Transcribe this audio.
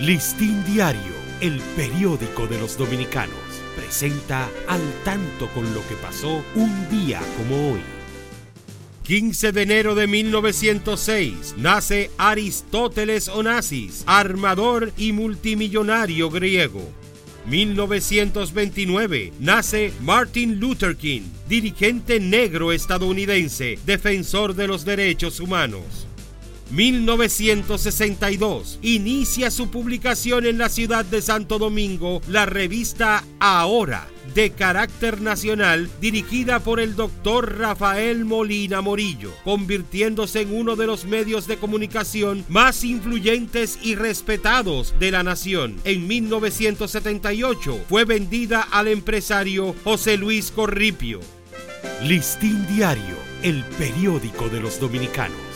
Listín Diario, el periódico de los dominicanos, presenta al tanto con lo que pasó un día como hoy. 15 de enero de 1906 nace Aristóteles Onassis, armador y multimillonario griego. 1929 nace Martin Luther King, dirigente negro estadounidense, defensor de los derechos humanos. 1962 inicia su publicación en la ciudad de Santo Domingo la revista Ahora, de carácter nacional, dirigida por el doctor Rafael Molina Morillo, convirtiéndose en uno de los medios de comunicación más influyentes y respetados de la nación. En 1978 fue vendida al empresario José Luis Corripio. Listín Diario, el periódico de los dominicanos